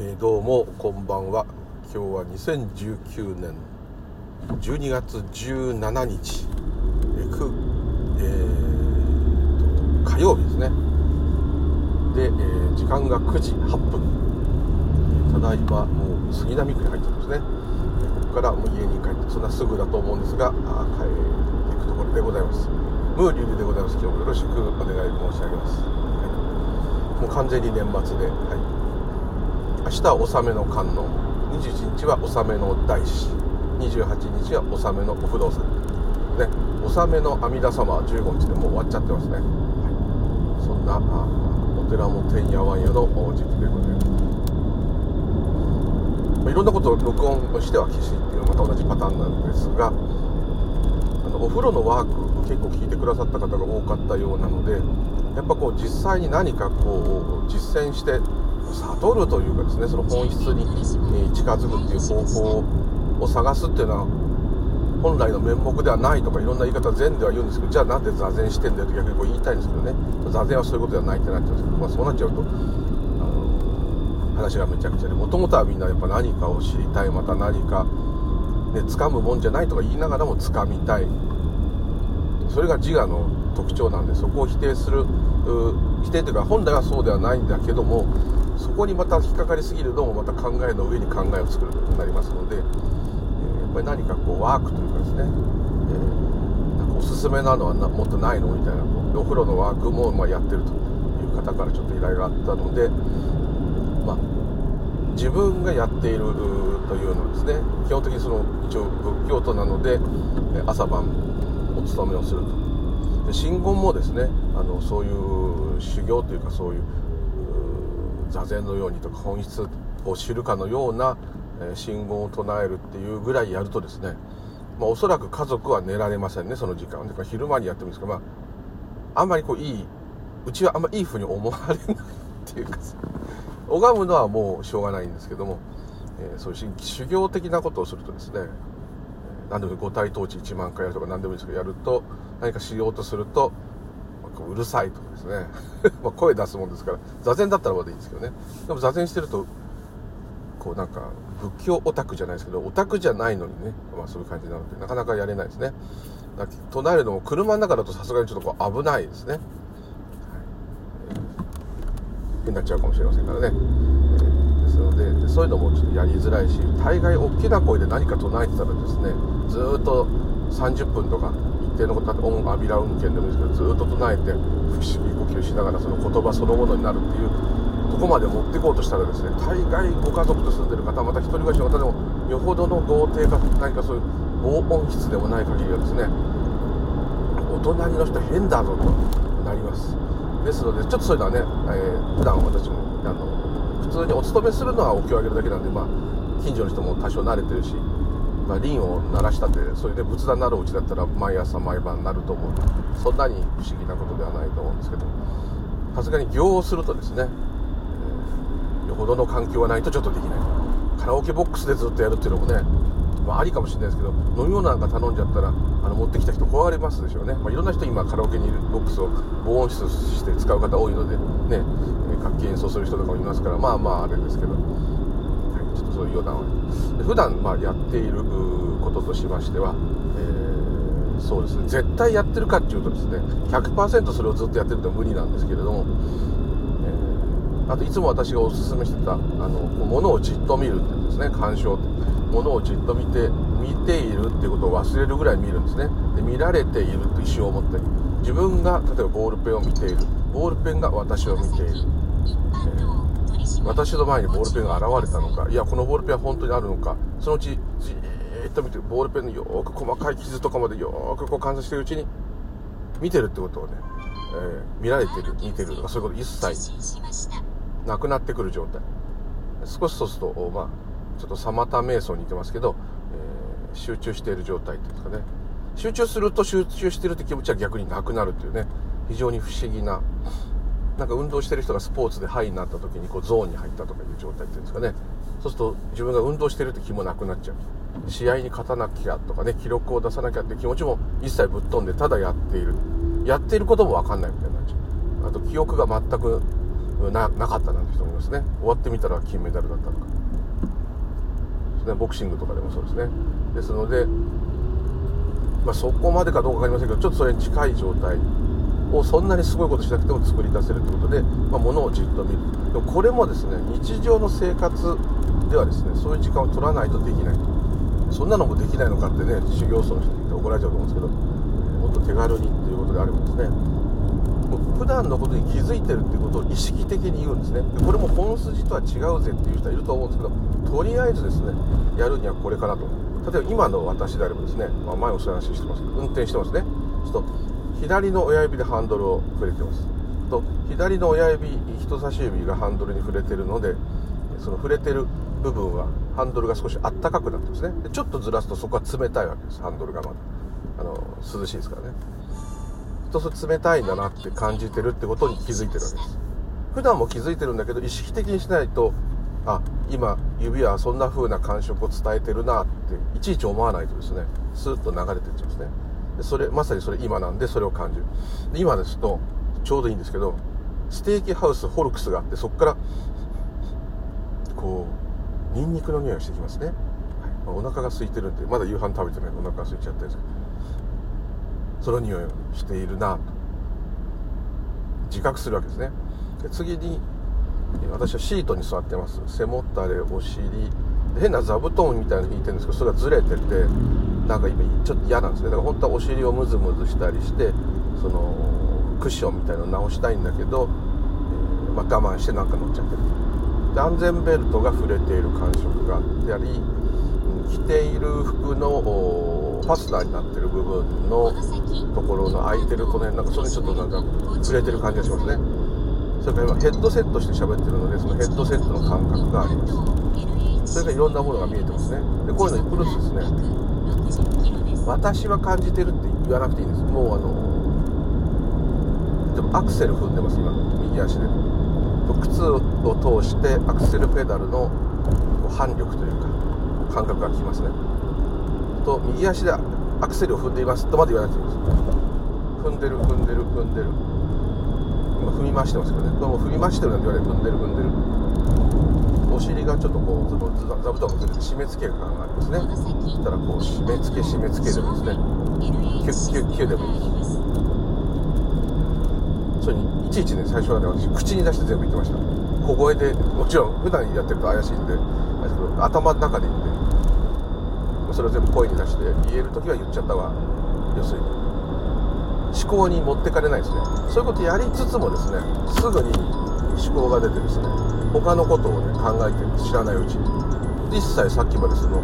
えー、どうもこんばんは。今日は2019年12月17日、えくえー、火曜日ですね。で、えー、時間が9時8分。ただいまもう杉並区に入ってますね。ここからもう家に帰ってそんなすぐだと思うんですが帰っていくところでございます。ムーリュウでございます。今日もよろしくお願い申し上げます、はい、もう完全に年末で、はい。明日は納めの観音。21日は納めの大師28日は納めのお不動産ね。納めの阿弥陀様は15日でもう終わっちゃってますね、はい、そんなお寺もてんやわんやの時期でございます、まあ、いろんなことを録音しては消しっていうまた同じパターンなんですがあのお風呂のワーク結構聞いてくださった方が多かったようなのでやっぱこう実際に何かこう実践して悟るというかですねその本質に近づくっていう方法を探すっていうのは本来の面目ではないとかいろんな言い方禅では言うんですけどじゃあなんで座禅してんだよと逆にこう言いたいんですけどね。座禅はそういうことではないってなっちゃうんですけど、まあ、そうなっちゃうと話がめちゃくちゃでもともとはみんなやっぱ何かを知りたいまた何かね掴むもんじゃないとか言いながらも掴みたい。それが自我の特徴なんでそこを否定する否定というか本来はそうではないんだけどもそこにまた引っかかりすぎるのもまた考えの上に考えを作ることになりますので、えー、やっぱり何かこうワークというかですね、えー、なんかおすすめなのはもっとないのみたいなお風呂のワークもまやってるという方からちょっと依頼があったので、まあ、自分がやっているというのはですね基本的にその一応仏教徒なので朝晩お勤めをすると。信言もですねあのそういう修行というかそういう座禅のようにとか本質を知るかのような、信号を唱えるっていうぐらいやるとですね、まあ、おそらく家族は寝られませんねその時間だから昼間にやってるんですけど、まあ、あんまりこういいうちはあんまりいいふうに思われないっていうか拝むのはもうしょうがないんですけども、えー、そういう修行的なことをするとですね何でも五体統治1万回やるとか何でもいいですけどやると何かしようとするとうるさいとかですね。ま声出すもんですから座禅だったらまだいいんですけどね。でも座禅してるとこうなんか仏教オタクじゃないですけどオタクじゃないのにね、まあ、そういう感じなのでなかなかやれないですね。唱えるのも車の中だとさすがにちょっとこう危ないですね、はい。になっちゃうかもしれませんからね、えー、ですのでそういうのもちょっとやりづらいし大概大きな声で何か唱えてたらですねずっと30分とか一定のことオンアビラ運転でもいいですけどずっと唱えて不思議呼吸しながらその言葉そのものになるっていうとこまで持っていこうとしたらですね大概ご家族と住んでる方また一人暮らしの方でもよほどの豪邸か何かそういう防音室でもない限りはですねお隣の人変だぞとなります。ですのでちょっとそういうのはね、えー、普段私もあの普通にお勤めするのはお経をあげるだけなんでまあ近所の人も多少慣れてるしまあ、輪を鳴らしたってそれで仏壇になるうちだったら毎朝毎晩なると思うそんなに不思議なことではないと思うんですけどさすがに行をするとですね、えー、よほどの環境がないとちょっとできない。カラオケボックスでずっとやるっていうのもね、まあ、ありかもしれないですけど飲み物なんか頼んじゃったらあの持ってきた人怖がりますでしょうね、まあ、いろんな人今カラオケにいるボックスを防音室して使う方多いのでね楽器演奏する人とかもいますからまあまああれですけど。ちょっとそういうような普段まあやっていることとしましては、えー、そうですね。絶対やってるかっていうとですね100%それをずっとやってると無理なんですけれども、えー、あといつも私がおすすめしてたあのものをじっと見るっていうんですね。鑑賞ものをじっと見て見ているっていうことを忘れるぐらい見るんですね。で見られていると意思を持って自分が例えばボールペンを見ている。ボールペンが私を見ている、えー私の前にボールペンが現れたのか。いやこのボールペンは本当にあるのか。そのうちじーっと見てボールペンのよーく細かい傷とかまでよーくこう観察してるうちに見てるってことをね、えー、見られてる見てる。とかそういうこと一切なくなってくる状態。少しそうするとまあちょっとサマタ瞑想に似てますけど、えー、集中している状態っていうんですかね。集中すると集中してるって気持ちは逆になくなるっていうね。非常に不思議ななんか運動してる人がスポーツでハイになった時にこうゾーンに入ったとかいう状態っていうんですかね。そうすると自分が運動してるって気もなくなっちゃう。試合に勝たなきゃとかね記録を出さなきゃって気持ちも一切ぶっ飛んでただやっている。やっていることも分かんないみたいになっちゃう。あと記憶が全くななかったなんて人もいますね。終わってみたら金メダルだったとか。ね。ボクシングとかでもそうですね。ですので、まあ、そこまでかどうか分かりませんけどちょっとそれに近い状態。をそんなにすごいことしなくても作り出せるということで、まあ、物をじっと見る。でもこれもですね日常の生活ではですねそういう時間を取らないとできない。そんなのもできないのかってね修行僧の人に言って怒られちゃうと思うんですけどもっと手軽にっていうことであればですねもう普段のことに気づいてるっていうことを意識的に言うんですね。でこれも本筋とは違うぜっていう人はいると思うんですけどとりあえずですねやるにはこれかなと。例えば今の私であればですね、まあ、前お話ししてますけど運転してますね。ちょっと左の親指でハンドルを触れてます。と左の親指人差し指がハンドルに触れてるのでその触れてる部分はハンドルが少しあったかくなってますね。でちょっとずらすとそこは冷たいわけです。ハンドルがまだ。あの涼しいですからね。そうすると冷たいんだなって感じてるってことに気づいてるわけです。普段も気づいてるんだけど意識的にしないとあ今指はそんな風な感触を伝えてるなっていちいち思わないとですねスーッと流れていっちゃうんですね。それまさにそれ今なんでそれを感じる。で今ですとちょうどいいんですけどステーキハウスホルクスがあってそこからこうニンニクの匂いがしてきますね、はい。ま、お腹が空いてるんでまだ夕飯食べてない。お腹が空いちゃったんですけどその匂いをしているなと。自覚するわけですね。で次に私はシートに座ってます。背もたれお尻。変な座布団みたいなの引いてるんですけどそれがずれててなんか今ちょっと嫌なんですね。だから本当はお尻をムズムズしたりしてそのクッションみたいなの直したいんだけど、えー、まあ、我慢してなんか乗っちゃってる。で安全ベルトが触れている感触があったり着ている服のファスナーになってる部分のところの空いてるこの辺なんかそれにちょっとなんか触れてる感じがしますね。それから今ヘッドセットして喋ってるのでそのヘッドセットの感覚があります。それからいろんなものが見えてますね。でこういうのにプルスですね。私は感じてるって言わなくていいです。もうあのでもアクセル踏んでます今。右足で。靴を通してアクセルペダルの反力というか感覚がきますね。と右足でアクセルを踏んでいますとまで言わなくていいです。踏んでる踏んでる踏んでる。今踏みましてますけどね。どうも踏みましてるなんて言われて踏んでる踏んでる。お尻がちょっとこう座布団がずれて締め付ける感がありますね。そしたらこう締め付け締め付けでもですね。キュッキュッキュッでもいいですそれにいちいちね最初はね私口に出して全部言ってました。小声でもちろん普段やってると怪しいんで頭の中で言って。それを全部声に出して言える時は言っちゃったわ。要するに。思考に持ってかれないですね。そういうことやりつつもですねすぐに思考が出てですね他のことをね考えてる知らないうちに。一切さっきまでその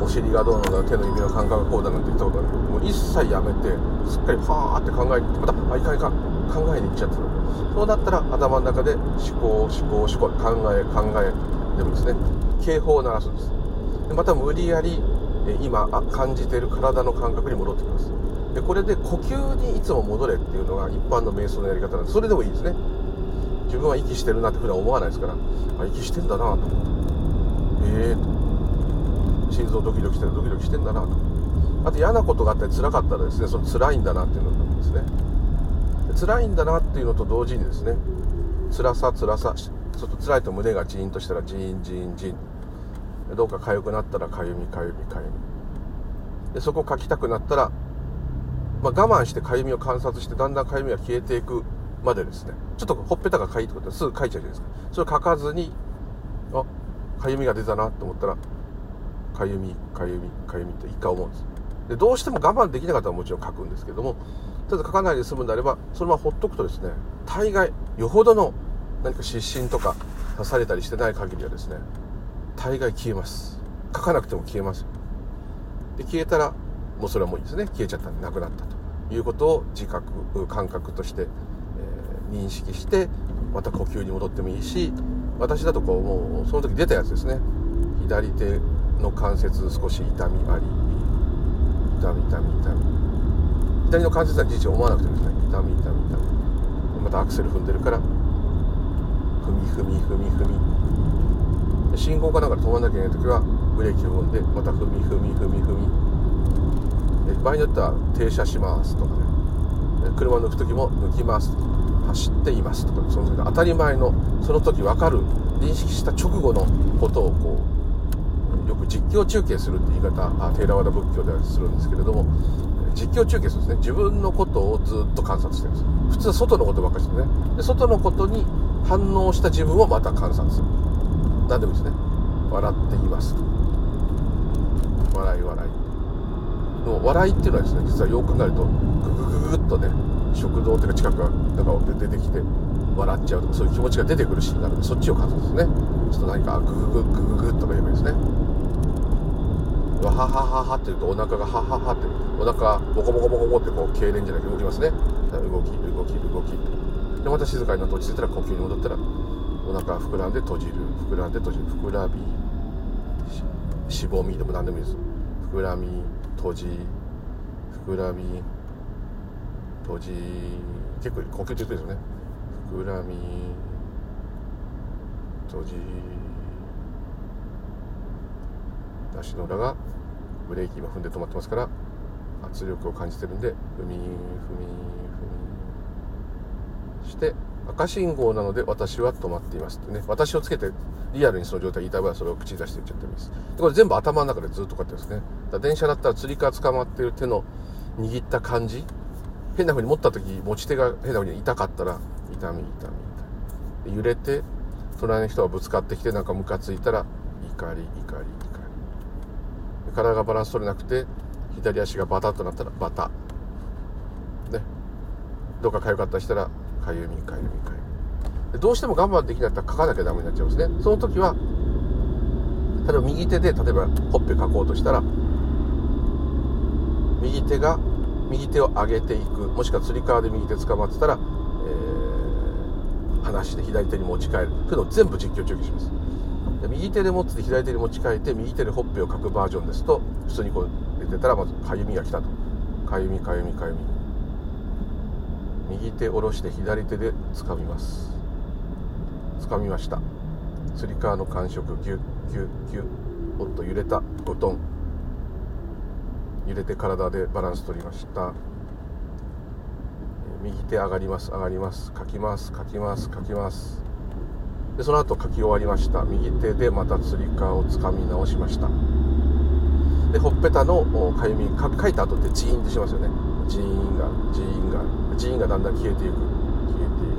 お尻がどうのだ手の指の感覚がこうだなんて言ったことないもう一切やめてすっかりパーって考えてまたあいかんいか考えに行っちゃってたそうなったら頭の中で思考思考思考考え考えでもですね。警報を鳴らすんです。でまた無理やり今感じてる体の感覚に戻ってきます。でこれで呼吸にいつも戻れっていうのが一般の瞑想のやり方なんです。それでもいいですね。自分は息してるなって普段思わないですからあ息してんだなと。思ってええー、と心臓ドキドキしてるドキドキしてんだなと。あと嫌なことがあったり辛かったらですねその辛いんだなっていうのなんですね。辛いんだなっていうのと同時にですね辛さ辛さちょっと辛いと胸がジーンとしたらジーンジーンジーン。どうか痒くなったらかゆみかゆみかゆみ。でそこを書きたくなったら、まあ、我慢してかゆみを観察してだんだんかゆみが消えていくまでですね。ちょっとほっぺたがかゆいってことはすぐ書いちゃうじゃないですか。それを書かずにあかゆみが出たなと思ったらかゆみかゆみかゆみって一回思うんです。でどうしても我慢できなかったらもちろん書くんですけどもとりあえず書かないで済むんであればそのままほっとくとですね大概よほどの何か失神とか刺されたりしてない限りはですね大概消えます。書かなくても消えます。で消えたらもうそれはもういいですね。消えちゃったんでなくなったということを自覚感覚として、認識してまた呼吸に戻ってもいいし私だとこうもうその時出たやつですね。左手の関節少し痛みあり痛み痛み痛み。左の関節は事実思わなくてもですね痛み痛み痛み。またアクセル踏んでるから踏み踏み踏み踏み。信号かなんかで止まんなきゃいけない時はブレーキを踏んでまた踏み踏み踏み踏み。場合によっては停車しますとかね。車抜く時も抜きます。とか走っていますとかその時当たり前のその時分かる認識した直後のことをこうよく実況中継するって言い方あテーラワダ仏教ではするんですけれども実況中継するんですね自分のことをずっと観察してるんです普通は外のことばっかりしてね。で外のことに反応した自分をまた観察する。何でもいいですね。笑っています。笑い笑い。の笑いっていうのはですね実はよく考えるとググググッとね食堂っていうか近くがなんか出てきて笑っちゃうとかそういう気持ちが出てくるシーンがあるんでそっちを観察ですねちょっと何かググググググッとか言えばいいですね。わははははって言うとお腹がはははってお腹ボコボコボコボコってこう痙攣じゃなくて動きますね。動き動き動き。でまた静かになって落ち着いたら呼吸に戻ったらお腹膨らんで閉じる。膨らんで閉じる。膨らみ。しぼみでも何でもいいです。膨らみ。閉じ膨らみ閉じ結構呼吸中ですよね膨らみ閉じ足の裏がブレーキ今踏んで止まってますから圧力を感じてるんで踏み踏み踏みして赤信号なので私は止まっていますってね。私をつけてリアルにその状態言いたい場合はそれを口に出して言っちゃってもいいです。でこれ全部頭の中でずっとこうやってですね。だ電車だったらつり革捕まっている手の握った感じ変な風に持った時持ち手が変な風に痛かったら痛み痛み。痛み揺れて隣の人がぶつかってきてなんかムカついたら怒り怒り怒り。体がバランス取れなくて左足がバタッとなったらバタね。どっか痒かったりしたらかゆみかゆみかゆみ。どうしても我慢できないったら書かなきゃダメになっちゃうんですね。その時は例えば右手で例えばほっぺ書こうとしたら右手が右手を上げていくもしくはつり革で右手捕まってたら、えー、離して左手に持ち替えるというのを全部実況中継します。右手で持ってて左手に持ち替えて右手でほっぺを書くバージョンですと普通にこう出てたらまずかゆみが来たと。かゆみかゆみかゆみ。右手下ろして左手で掴みます。掴みました。つり革の感触ギュッギュッギュッおっと揺れた。ゴトン。揺れて体でバランス取りました。右手上がります。上がります。書きます。書きます。書きます。でその後書き終わりました。右手でまたつり革をつかみ直しました。でほっぺたのかゆみ書いた後ってジーンってしますよね。ジーンがジーンが。ジーンがだんだん消えていく。消えてい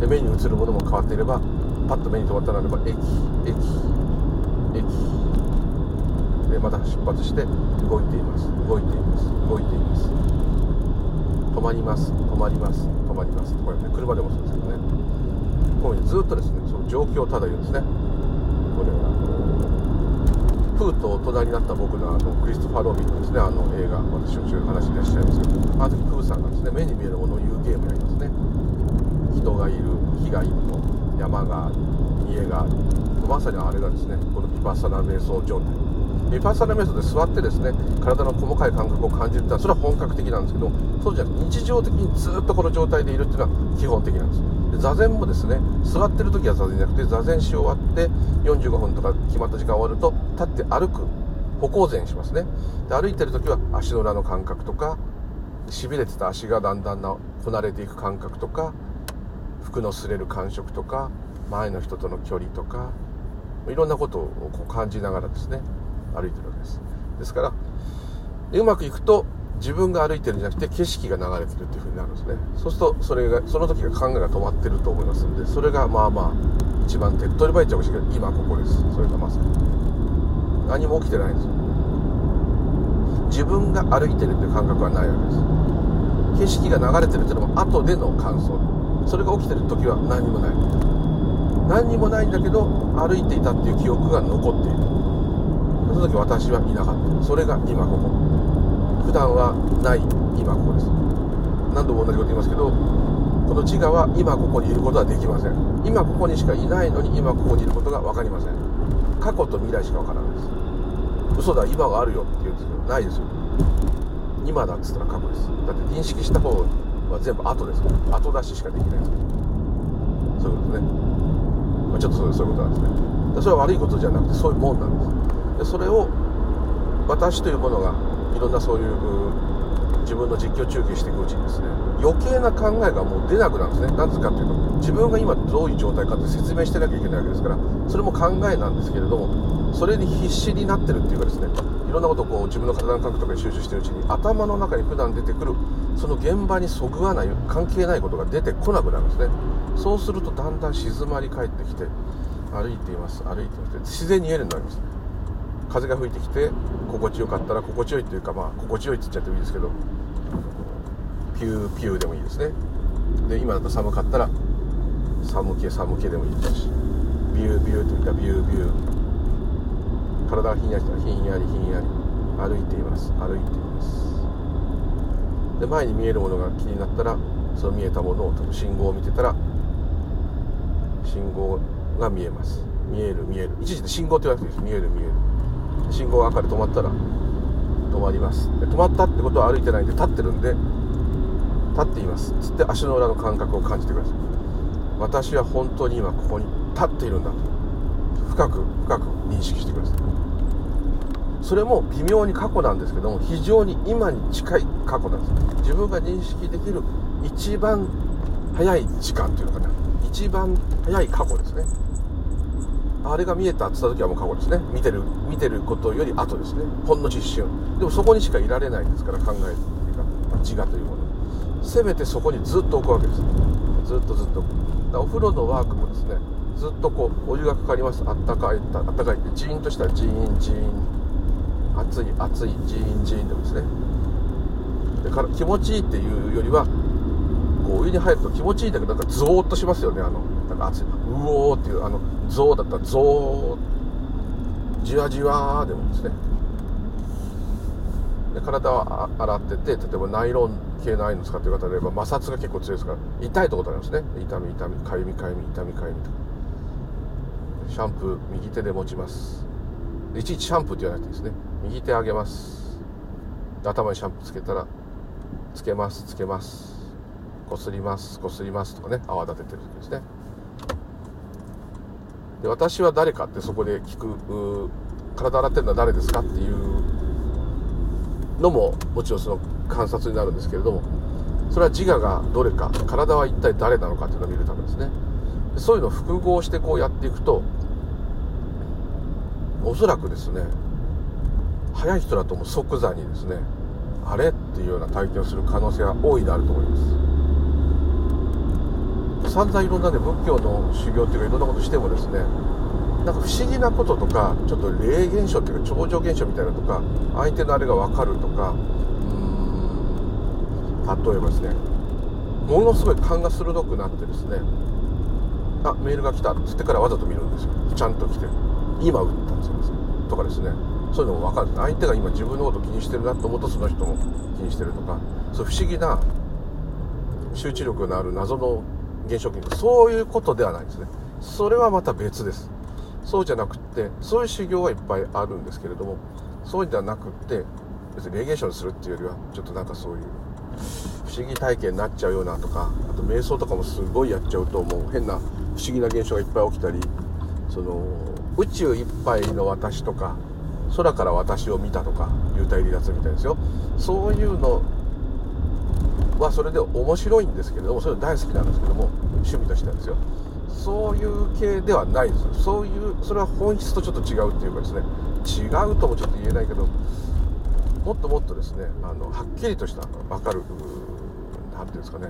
く。で目に映るものも変わっていればパッと目に留まったならば駅駅駅。でまた出発して動いています。動いています。動いています。止まります。止まります。止まります。こうやって車でもそうですけどね。こういうふうにずっとですねその状況をただ言うんですね。これは。プーと大人になった僕のあのクリストファー・ロビンのですねあの映画私しょっちゅう話いらっしゃいますけどあの時プーさんがですね目に見えるものを言うゲームやりますね。人がいる木がいるの山がある家があるまさにあれがですねこのビパッサナ瞑想状態ビパッサナ瞑想で座ってですね体の細かい感覚を感じるってのはそれは本格的なんですけどそうじゃなく日常的にずっとこの状態でいるっていうのは基本的なんです。で座禅もですね座ってる時は座禅じゃなくて座禅し終わって45分とか決まった時間終わると立って歩く歩行禅しますね。で歩いてる時は足の裏の感覚とかしびれてた足がだんだんなこなれていく感覚とか服の擦れる感触とか前の人との距離とかいろんなことをこう感じながらですね歩いてるわけです。ですからうまくいくと自分が歩いてるんじゃなくて景色が流れてるっていう風になるんですね。そうするとそれがその時が考えが止まってると思いますんでそれがまあまあ一番手っ取り早いっちゃうかもしれない今ここです。それがまさに。何も起きてないんですよ。自分が歩いてるっていう感覚はないわけです。景色が流れてるっていうのも後での感想。それが起きてる時は何にもない。何にもないんだけど歩いていたっていう記憶が残っている。その時私はいなかった。それが今ここ。普段はない今ここです。何度も同じこと言いますけどこの自我は今ここにいることはできません。今ここにしかいないのに今ここにいることが分かりません。過去と未来しか分からないです。嘘だ今があるよって言うんですけどないですよ。今だっつったら過去です。だって認識した方は全部後です。後出ししかできないです。からそういうことね、まあ、ちょっとそういうことなんですね。それは悪いことじゃなくてそういうもんなんででそれを私というものがいろんなそういう自分の実況中継していくうちにですね余計な考えがもう出なくなるんですね。なぜかというと自分が今どういう状態かって説明してなきゃいけないわけですからそれも考えなんですけれどもそれに必死になってるっていうかですねいろんなことをこう自分の体の感覚とかに集中してるうちに頭の中に普段出てくるその現場にそぐわない関係ないことが出てこなくなるんですね。そうするとだんだん静まり返ってきて歩いています歩いています。自然に言えるようになります。風が吹いてきて心地よかったら心地よいというかまあ心地よいって言っちゃってもいいですけどピューピューでもいいですね。で今だと寒かったら寒気寒気でもいいですしビュービューといったビュービュー。体がひんやりしたらひんやりひんやり。歩いています。歩いています。で前に見えるものが気になったらその見えたものを信号を見てたら信号が見えます。見える見える。一時で信号って言わなくていいです。見える見える。信号が赤で止まったら止まります。で止まったってことは歩いてないんで立ってるんで立っています。つって足の裏の感覚を感じてください。私は本当に今ここに立っているんだと。深く深く認識してください。それも微妙に過去なんですけども非常に今に近い過去なんです。自分が認識できる一番早い時間というのかな。一番早い過去ですね。あれが見えたって言った時はもう過去ですね。見てる見てることより後ですね。ほんの実瞬。でもそこにしかいられないですから考えるっていうか自我というもの。せめてそこにずっと置くわけです。ずっとずっとだお風呂のワークもですねずっとこうお湯がかかります。あったかいあったかいってジーンとしたジーンジーン。熱い熱いジーンジーンでもですね。でから気持ちいいっていうよりはこうお湯に入ると気持ちいいんだけどなんかゾーッとしますよねあのなんか熱い。おーっていうあのゾーだったらゾーじわじわでもですね。で体は洗ってて例えばナイロン系のああいうの使ってる方であれば摩擦が結構強いですから痛いところありますね。痛み痛みかゆみかゆみ痛みかゆみと。かシャンプー右手で持ちます。いちいちシャンプーって言わなくていいですね。右手上げます。頭にシャンプーつけたらつけますつけます。こすりますこすりますとかね泡立ててる時ですね。で私は誰かってそこで聞く体洗ってるのは誰ですかっていうのももちろんその観察になるんですけれどもそれは自我がどれか体は一体誰なのかっていうのを見るためですね。でそういうのを複合してこうやっていくとおそらくですね早い人だともう即座にですねあれっていうような体験をする可能性が大いであると思います。散々いろんなね仏教の修行っていうかいろんなことしてもですねなんか不思議なこととかちょっと霊現象っていうか超常現象みたいなとか相手のあれが分かるとか例えばですね。ものすごい勘が鋭くなってですねあメールが来たっつってからわざと見るんですよ。ちゃんと来て。今打ったんですよ。とかですね。そういうのも分かる。相手が今自分のこと気にしてるなと思うとその人も気にしてるとか。そう不思議な集中力のある謎の現象とかそういうことではないですね。それはまた別です。そうじゃなくってそういう修行はいっぱいあるんですけれどもそうではなくって別に霊現象にするっていうよりはちょっとなんかそういう不思議体験になっちゃうようなとかあと瞑想とかもすごいやっちゃうともう変な不思議な現象がいっぱい起きたりその宇宙いっぱいの私とか空から私を見たとか幽体離脱みたいですよ。そういうのはそれで面白いんですけれどもそれ大好きなんですけども趣味としてはですよ。そういう系ではないですよ。そういうそれは本質とちょっと違うっていうかですね違うともちょっと言えないけどもっともっとですねあのはっきりとした分かる何ていうんですかね。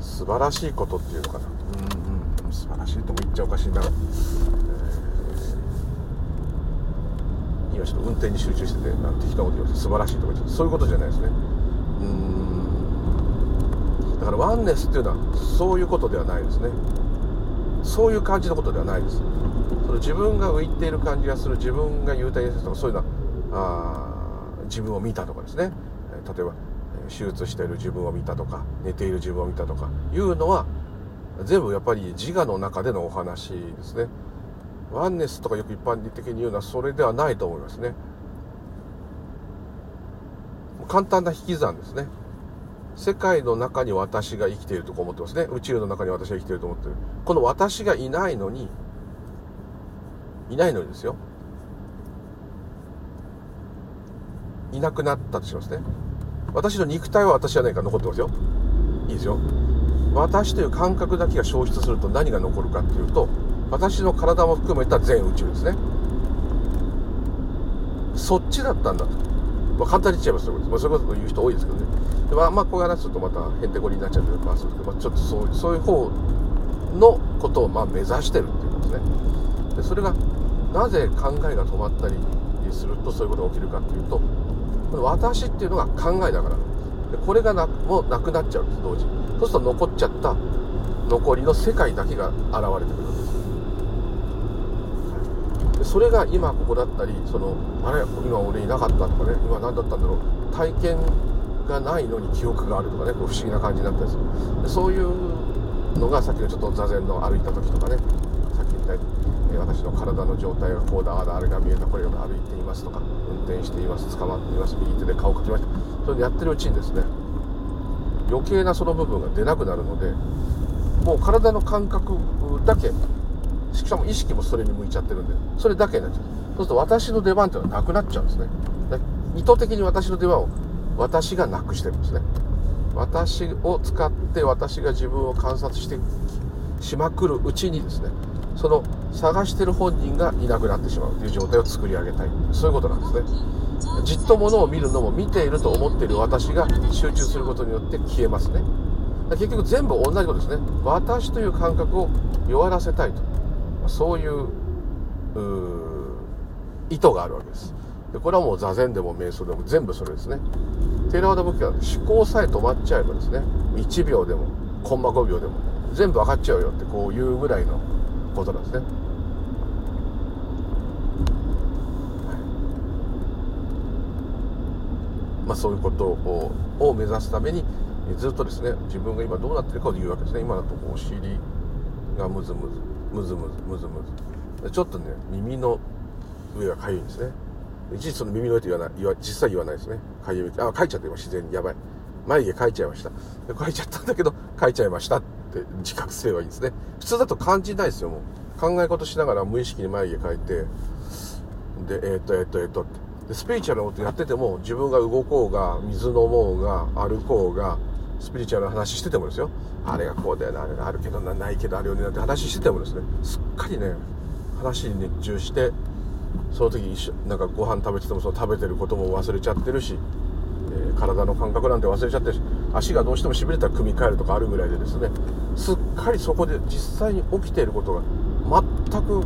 素晴らしいことっていうのかな。うんうん。素晴らしいとも言っちゃおかしいな、えー、今ちょっと運転に集中しててなん適当なこと言いました素晴らしいとかそういうことじゃないですね。うん。だからワンネスっていうのはそういうことではないですね。そういう感じのことではないです。その自分が浮いている感じがする自分が幽体ですとかそういうのはあ自分を見たとかですね。例えば手術している自分を見たとか寝ている自分を見たとかいうのは全部やっぱり自我の中でのお話ですねワンネスとかよく一般的に言うのはそれではないと思いますね。簡単な引き算ですね。世界の中に私が生きていると思ってますね。宇宙の中に私が生きていると思ってる。この私がいないのにいないのにですよ。いなくなったとしますね。私の肉体は私じゃないから残ってますよ。いいですよ。私という感覚だけが消失すると何が残るかっていうと私の体も含めた全宇宙ですね。そっちだったんだと、まあ、簡単に言っちゃいますよ、まあ、そういうこと言う人多いですけどね。でまあ、まあ、こういう話するとまたへんてこりになっちゃうとまあそうですけど、まあ、ちょっとそうそういう方のことをまあ目指してるっていうことですね。でそれがなぜ考えが止まったりするとそういうことが起きるかっていうと私っていうのが考えだから。でこれがなもうなくなっちゃうんです同時に。そうすると残っちゃった残りの世界だけが現れてくる。でそれが今ここだったりそのあれ今俺いなかったとかね今何だったんだろう体験がないのに記憶があるとかねこう不思議な感じになったりする。でそういうのがさっきのちょっと座禅の歩いた時とかねさっき言ったように私の体の状態がこうだあだあれが見えたこれが歩いていますとか運転しています捕まっています右手で顔をかきましたそれでやってるうちにですね余計なその部分が出なくなるのでもう体の感覚だけしかも意識もそれに向いちゃってるんでそれだけになっちゃうそうすると私の出番っていうのはなくなっちゃうんですね。意図的に私の出番を私がなくしてるんですね。私を使って私が自分を観察してしまくるうちにですねその探してる本人がいなくなってしまうという状態を作り上げたい。そういうことなんですね。じっと物を見るのも見ていると思っている私が集中することによって消えますね。結局全部同じことですね。私という感覚を弱らせたいと。そういう意図があるわけです。でこれはもう座禅でも瞑想でも全部それですね。テーラワダ仏教は思考さえ止まっちゃえばですね1秒でもコンマ5秒でも全部分かっちゃうよってこういうぐらいのことなんですね。まあ、そういうことをを目指すためにずっとですね自分が今どうなってるかを言うわけですね。今だとお尻がムズムズ。ムズムズムズムズちょっとね耳の上がかゆいんですね。一時その耳の上と言わない言わ実際言わないですね。かゆいあ書いちゃって今自然にやばい。眉毛描いちゃいました。書いちゃったんだけど書いちゃいましたって自覚すればいいんですね。普通だと感じないですよもう。考え事しながら無意識に眉毛描いて。でえー、っとえー、っとえー、っと。ってでスピリチュアルなことやってても自分が動こうが水飲もうが歩こうがスピリチュアルな話しててもですよ。あれがこうだよなあれがあるけどないけどあるよねなんて話しててもですね。すっかりね話に熱中してその時一緒なんかご飯食べててもその食べてることも忘れちゃってるし、えー、体の感覚なんて忘れちゃってるし足がどうしてもしびれたら組み替えるとかあるぐらいでですね。すっかりそこで実際に起きていることが全く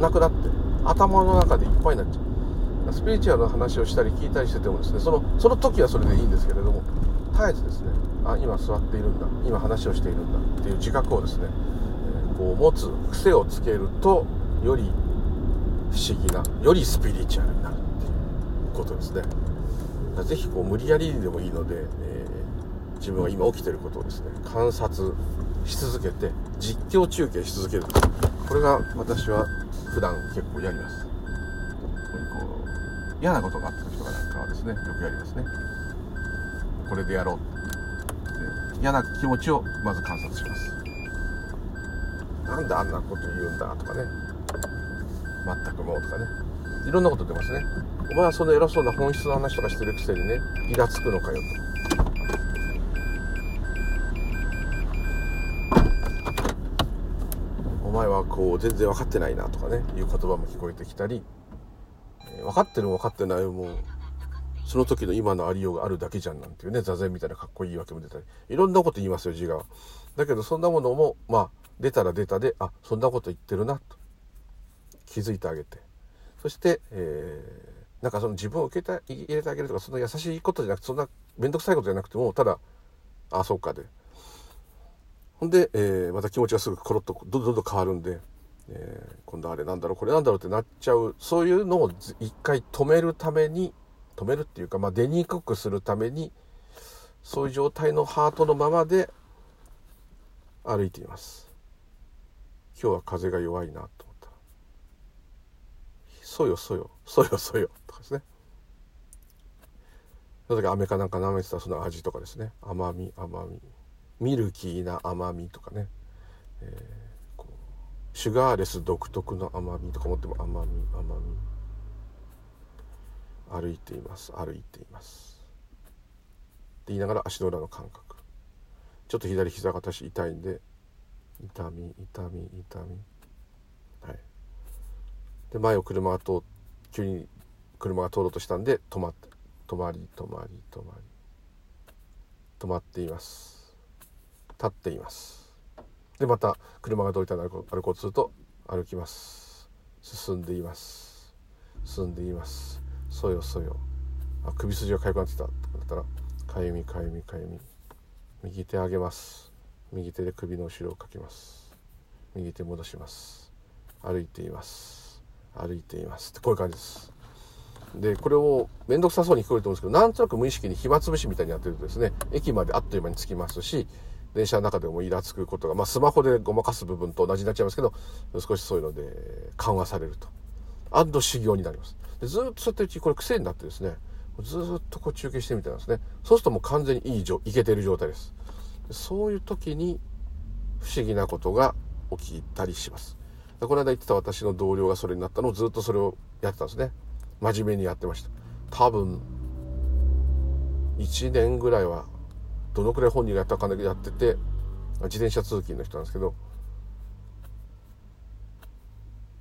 なくなって頭の中でいっぱいになっちゃう。スピリチュアルな話をしたり聞いたりしててもですねそのその時はそれでいいんですけれども絶えずですね。あ今座っているんだ。今話をしているんだっていう自覚をですね、えー、こう持つ癖をつけるとより不思議なよりスピリチュアルになるっていうことですね。是非こう無理やりでもいいので、えー、自分は今起きてることをですね観察し続けて実況中継し続けるこれが私は普段結構やります。嫌なことがあった時とかなんかはですねよくやりますね。これでやろう。って嫌な気持ちをまず観察します。なんであんなこと言うんだとかね。全くもうとかね。いろんなこと出ますね。お前はその偉そうな本質の話とかしてるくせにねイラつくのかよと。お前はこう全然分かってないなとかねいう言葉も聞こえてきたり。分かってる分かってないもその時の今のありようがあるだけじゃんなんていうね座禅みたいなかっこいいわけも出たり。いろんなこと言いますよ自我はだけどそんなものもまあ出たら出たであそんなこと言ってるなと。気づいてあげて。そして、えー、なんかその自分を受けた入れてあげるとかそんな優しいことじゃなくてそんな面倒くさいことじゃなくてもただあそうかで。ほんで、えー、また気持ちがすぐコロッとどんどんどん変わるんでえー、今度あれなんだろうこれなんだろうってなっちゃうそういうのを一回止めるために止めるっていうか、まあ、出にくくするためにそういう状態のハートのままで歩いています。今日は風が弱いなと思ったら「そよそよそよそよ」とかですね。その時飴かなんか舐めてたその味とかですね。甘み甘み。ミルキーな甘みとかね、えーシュガーレス独特の甘みとか思っても甘み甘み。歩いています。歩いています。って言いながら足の裏の感覚。ちょっと左膝が私痛いんで痛み痛み痛み。はい。で前を車が通急に車が通ろうとしたんで止まって止まり止まり止まり。止まっています。立っています。でまた車がどういった歩こうとすると歩きます。進んでいます。進んでいます。そうよそうよ。あ首筋が痒くなってきたとかだったらかゆみかゆみかゆみ。右手上げます。右手で首の後ろをかきます。右手戻します。歩いています。歩いています。ってこういう感じです。でこれを面倒くさそうに聞こえると思うんですけどなんとなく無意識に暇つぶしみたいにやってるとですね駅まであっという間に着きますし電車の中でもイラつくことが、まあ、スマホでごまかす部分と同じになっちゃいますけど少しそういうので緩和されると。アンド修行になります。ずっとそうやってうちこれ癖になってですねずっとこう中継してみたんですね。そうするともう完全にいいいけてる状態です。そういう時に不思議なことが起きたりします。この間言ってた私の同僚がそれになったのをずっとそれをやってたんですね。真面目にやってました。多分1年ぐらいはどのくらい本人がやったかんだけやってて自転車通勤の人なんですけど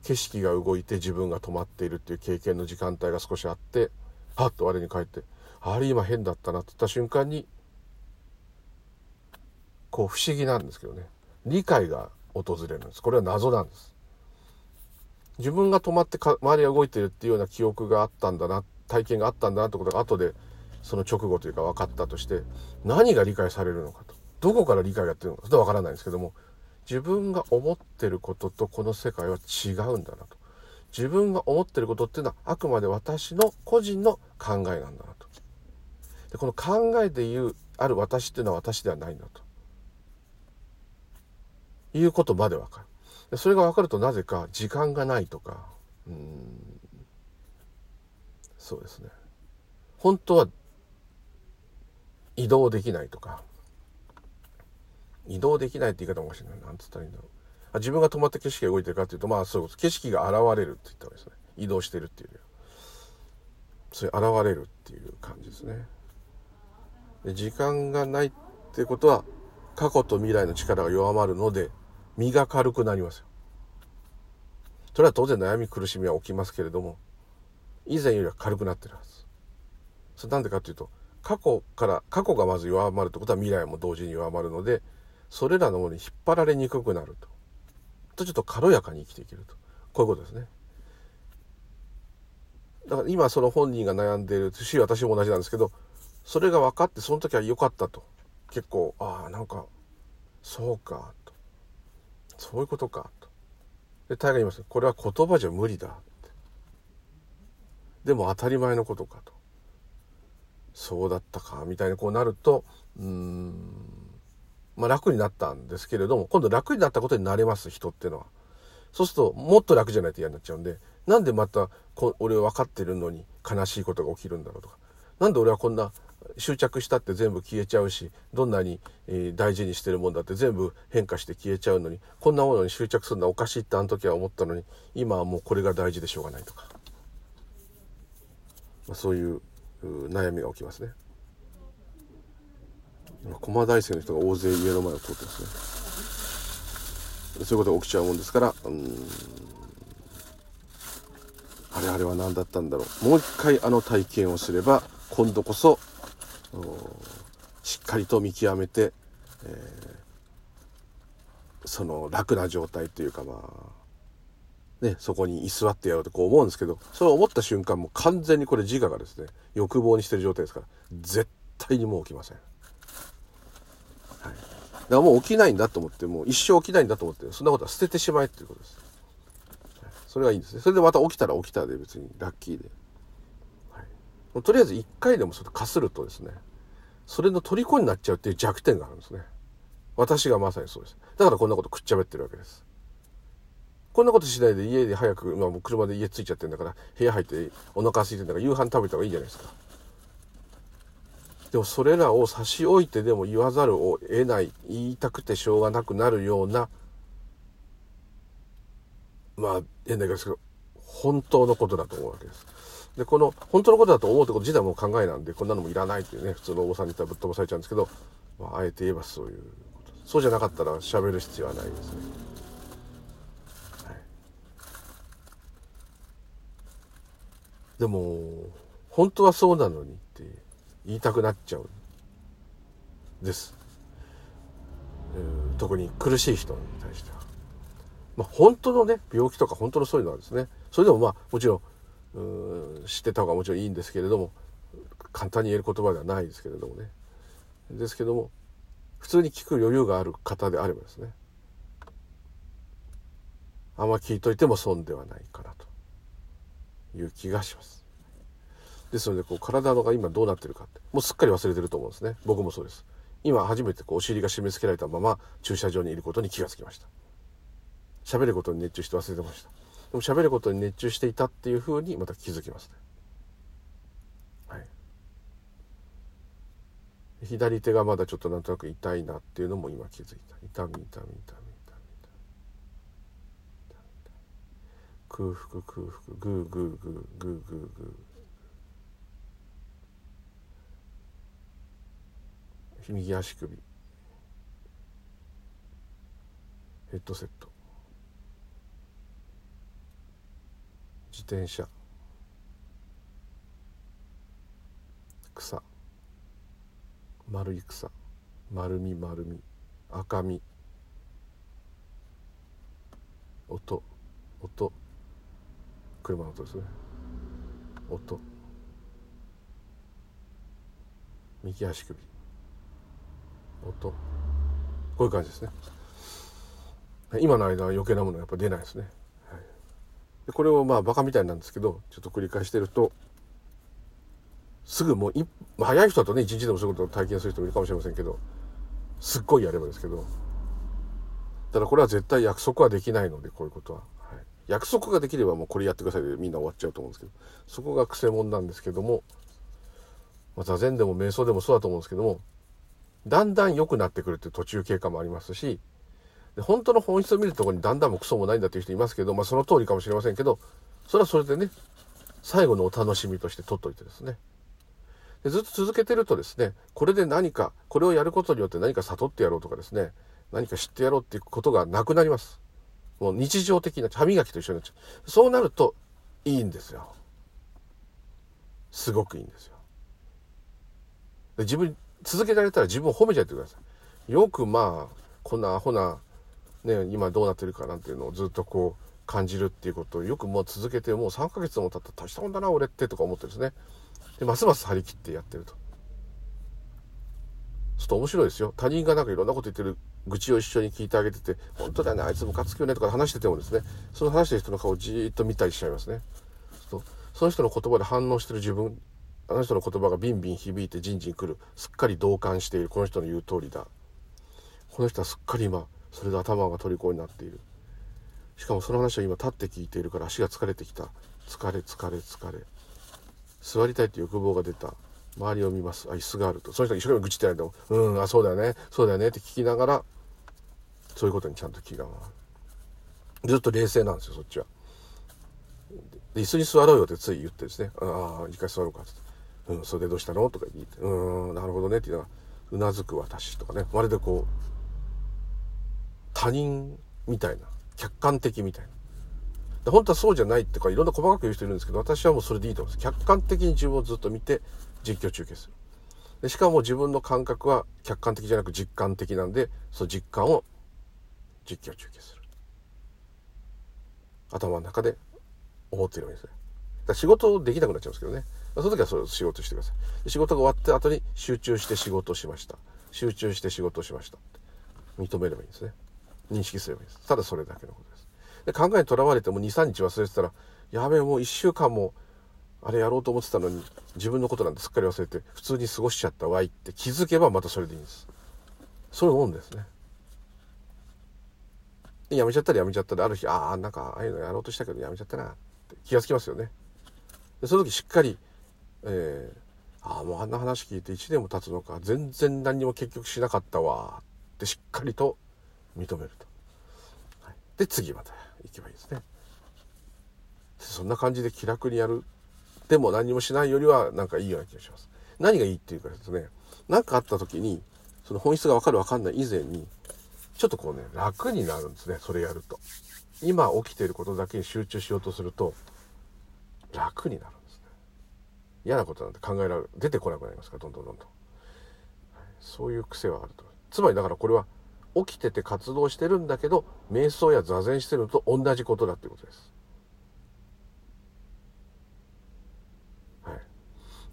景色が動いて自分が止まっているっていう経験の時間帯が少しあってはっと我に返ってあれ今変だったなって言った瞬間にこう不思議なんですけどね。理解が訪れるんです。これは謎なんです。自分が止まってか周りが動いてるっていうような記憶があったんだな体験があったんだなってことが後でその直後というか分かったとして何が理解されるのかと。どこから理解がやってるのかそれは分からないんですけども自分が思ってることとこの世界は違うんだなと。自分が思ってることっていうのはあくまで私の個人の考えなんだなと。でこの考えで言うある私っていうのは私ではないんだと。いうことまで分かる。でそれが分かるとなぜか時間がないとか。うん。そうですね。本当は移動できないとか。移動できないって言い方もしれないな。んつったらいいんだろう。自分が止まった景色が動いてるかっていうとまあそういうこと。景色が現れるって言ったわけですね。移動してるっていうそれ現れるっていう感じですね。で時間がないってことは過去と未来の力が弱まるので身が軽くなりますよ。それは当然悩み苦しみは起きますけれども、以前よりは軽くなってるはず。それなんでかというと、過去から、過去がまず弱まるってことは未来も同時に弱まるので、それらのものに引っ張られにくくなると。とちょっと軽やかに生きていけると。こういうことですね。だから今その本人が悩んでいるし、私も同じなんですけど、それが分かってその時は良かったと。結構、ああ、なんか、そうか、とそういうことかと。で、大概言います。これは言葉じゃ無理だって。でも当たり前のことかと。そうだったか、みたいにこうなると、うん、まあ楽になったんですけれども、今度楽になったことになれます、人っていうのは。そうすると、もっと楽じゃないと嫌になっちゃうんで、なんでまたこ、俺分かってるのに悲しいことが起きるんだろうとか。なんで俺はこんな執着したって全部消えちゃうしどんなに、え、大事にしてるもんだって全部変化して消えちゃうのにこんなものに執着するのはおかしいってあの時は思ったのに今はもうこれが大事でしょうがないとか、ま、そういう悩みが起きますね。駒大生の人が大勢家の前を通ってますね。そういうことが起きちゃうもんですからうんあれあれは何だったんだろうもう一回あの体験をすれば今度こそしっかりと見極めて、えー、その楽な状態というかまあねそこに居座ってやろうとこう思うんですけどそれを思った瞬間も完全にこれ自我がですね欲望にしてる状態ですから絶対にもう起きません。だからもう起きないんだと思ってもう一生起きないんだと思ってそんなことは捨ててしまえっていうことです。それがいいんですね。それでまた起きたら起きたで別にラッキーで。とりあえず1回でもそれかするとですね、それの虜になっちゃうっていう弱点があるんですね。私がまさにそうです。だからこんなことくっちゃべってるわけです。こんなことしないで家で早く、まあもう車で家着いちゃってんだから、部屋入ってお腹空いてんだから夕飯食べた方がいいじゃないですか。でもそれらを差し置いてでも言わざるを得ない、言いたくてしょうがなくなるような、まあ、変な言いですけど、本当のことだと思うわけです。で、この、本当のことだと思うってこと自体も考えなんで、こんなのもいらないっていうね、普通のお坊さんに言ったらぶっ飛ばされちゃうんですけど、まあ、あえて言えばそういうことそうじゃなかったら喋る必要はないですね。でも、本当はそうなのに言いたくなっちゃう。です。特に苦しい人に対しては。まあ、本当のね、病気とか本当のそういうのはですね、それでもまあ、もちろん、知ってた方がもちろんいいんですけれども、簡単に言える言葉ではないですけれどもね。ですけども、普通に聞く余裕がある方であればですね、あんま聞いといても損ではないかなという気がします。ですので、こう、体のが今どうなってるかって、もうすっかり忘れてると思うんですね。僕もそうです。今初めてこうお尻が締め付けられたまま駐車場にいることに気がつきました。喋ることに熱中して忘れてました。でも喋ることに熱中していたっていうふうにまた気づきますね。はい。左手がまだちょっとなんとなく痛いなっていうのも今気づいた。痛み痛み痛み痛み痛み空腹空腹グーグーグーグーグーグー右足首。ヘッドセット。自転車。草。丸い草。丸み丸み。赤み。音。音。車の音ですね。音。右足首。音。こういう感じですね。今の間は余計なものがやっぱ出ないですね。はい。でこれをまあバカみたいなんですけどちょっと繰り返してるとすぐもうい早い人だとね一日でもそういうことを体験する人もいるかもしれませんけどすっごいやればですけど。ただこれは絶対約束はできないのでこういうことは、はい、約束ができればもうこれやってくださいでみんな終わっちゃうと思うんですけど。そこがくせ者なんですけども、まあ、座禅でも瞑想でもそうだと思うんですけどもだんだん良くなってくるっていう途中経過もありますしで本当の本質を見るところにだんだんもクソもないんだという人いますけど、まあその通りかもしれませんけど、それはそれでね、最後のお楽しみとして取っといてですね。でずっと続けてるとですね、これで何か、これをやることによって何か悟ってやろうとかですね、何か知ってやろうっていうことがなくなります。もう日常的な歯磨きと一緒になっちゃう。そうなるといいんですよ。すごくいいんですよ。で自分、続けられたら自分を褒めちゃってください。よくまあ、こんなアホなね、今どうなってるかなんていうのをずっとこう感じるっていうことをよくもう続けてもう3ヶ月も経ったら大したもんだな俺ってとか思ってですねでますます張り切ってやってると。ちょっと面白いですよ。他人がなんかいろんなこと言ってる愚痴を一緒に聞いてあげてて、本当だよね、あいつムカつくよねとか話しててもですね、その話してる人の顔をじーっと見たりしちゃいますね。その人の言葉で反応してる自分、あの人の言葉がビンビン響いてじんじん来る。すっかり同感している。この人の言う通りだ。この人はすっかり今、それで頭が虜になっている。しかもその話は今立って聞いているから足が疲れてきた。疲れ疲れ疲れ。座りたいって欲望が出た。周りを見ます。あ椅子があると。その人が一生懸命愚痴ってないとうんあそうだよね。そうだよねって聞きながらそういうことにちゃんと気が回る。ずっと冷静なんですよそっちは。で椅子に座ろうよってつい言ってですね。ああ一回座ろうかって。うんそれでどうしたの？とか言ってうんなるほどねって言いながらうなずく私とかね。まるでこう他人みたいな客観的みたいな。で本当はそうじゃないってかいろんな細かく言う人いるんですけど私はもうそれでいいと思います。客観的に自分をずっと見て実況中継する。でしかも自分の感覚は客観的じゃなく実感的なんでその実感を実況中継する。頭の中で思っているわけですね。だ仕事できなくなっちゃうんですけどね。その時はそれ仕事してください仕事が終わった後に集中して仕事をしました集中して仕事をしました認めればいいんですね認識すればいいです。ただそれだけのことです。で考えにとらわれても2、3日忘れてたら、やべえ、もう1週間も、あれやろうと思ってたのに、自分のことなんてすっかり忘れて、普通に過ごしちゃったわいって気づけばまたそれでいいんです。そういうもんですね。やめちゃったらやめちゃったら、ある日、ああ、なんか、ああいうのやろうとしたけどやめちゃったな、って気がつきますよね。で、その時しっかり、えー、ああ、もうあんな話聞いて1年も経つのか、全然何にも結局しなかったわ、ってしっかりと認めると。はい、で、次また行けばいいですね。そんな感じで気楽にやるでも何もしないよりはなんかいいような気がします。何がいいっていうかですね、何かあった時に、その本質がわかるわかんない以前に、ちょっとこうね、楽になるんですね、それやると。今起きていることだけに集中しようとすると、楽になる。嫌なことなんて考えられる、出てこなくなりますから、どんどんどんどん。そういう癖はあると。つまりだからこれは、起きてて活動してるんだけど、瞑想や座禅してるのと同じことだっていうことです。はい。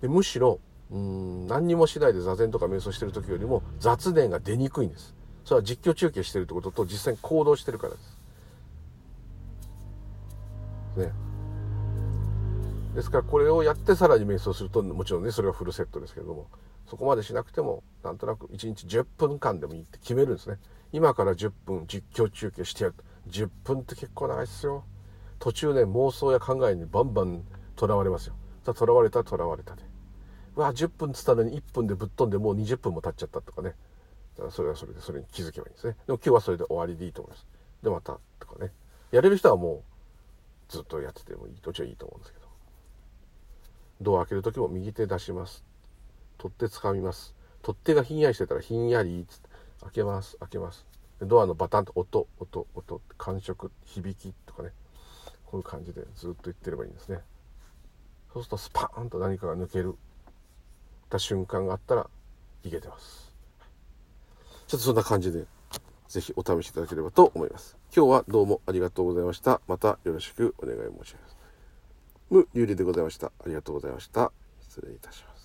でむしろ、うん何にもしないで座禅とか瞑想してる時よりも雑念が出にくいんです。それは実況中継してるってことと実際に行動してるからです。ね。ですからこれをやってさらに瞑想するともちろんねそれはフルセットですけれどもそこまでしなくてもなんとなく1日10分間でもいいって決めるんですね。今から10分実況中継してやる10分って結構長いですよ。途中ね妄想や考えにバンバンとらわれますよ。とらわれたらとらわれたで。うわ10分っつったのに1分でぶっ飛んでもう20分も経っちゃったとかね。それはそれでそれに気づけばいいんですね。でも今日はそれで終わりでいいと思います。でまたとかね。やれる人はもうずっとやっててもいいどっちはいいと思うんですけど。ドア開ける時も右手出します。取っ手掴みます。取っ手がひんやりしてたらひんやり開けます。開けます。ドアのバタンと音。音音。感触響きとかね。こういう感じでずっと言ってればいいんですね。そうするとスパーンと何かが抜ける。た瞬間があったらいけてます。ちょっとそんな感じで是非お試しいただければと思います。今日はどうもありがとうございました。またよろしくお願い申し上げます。無有利でございました。ありがとうございました。失礼いたします。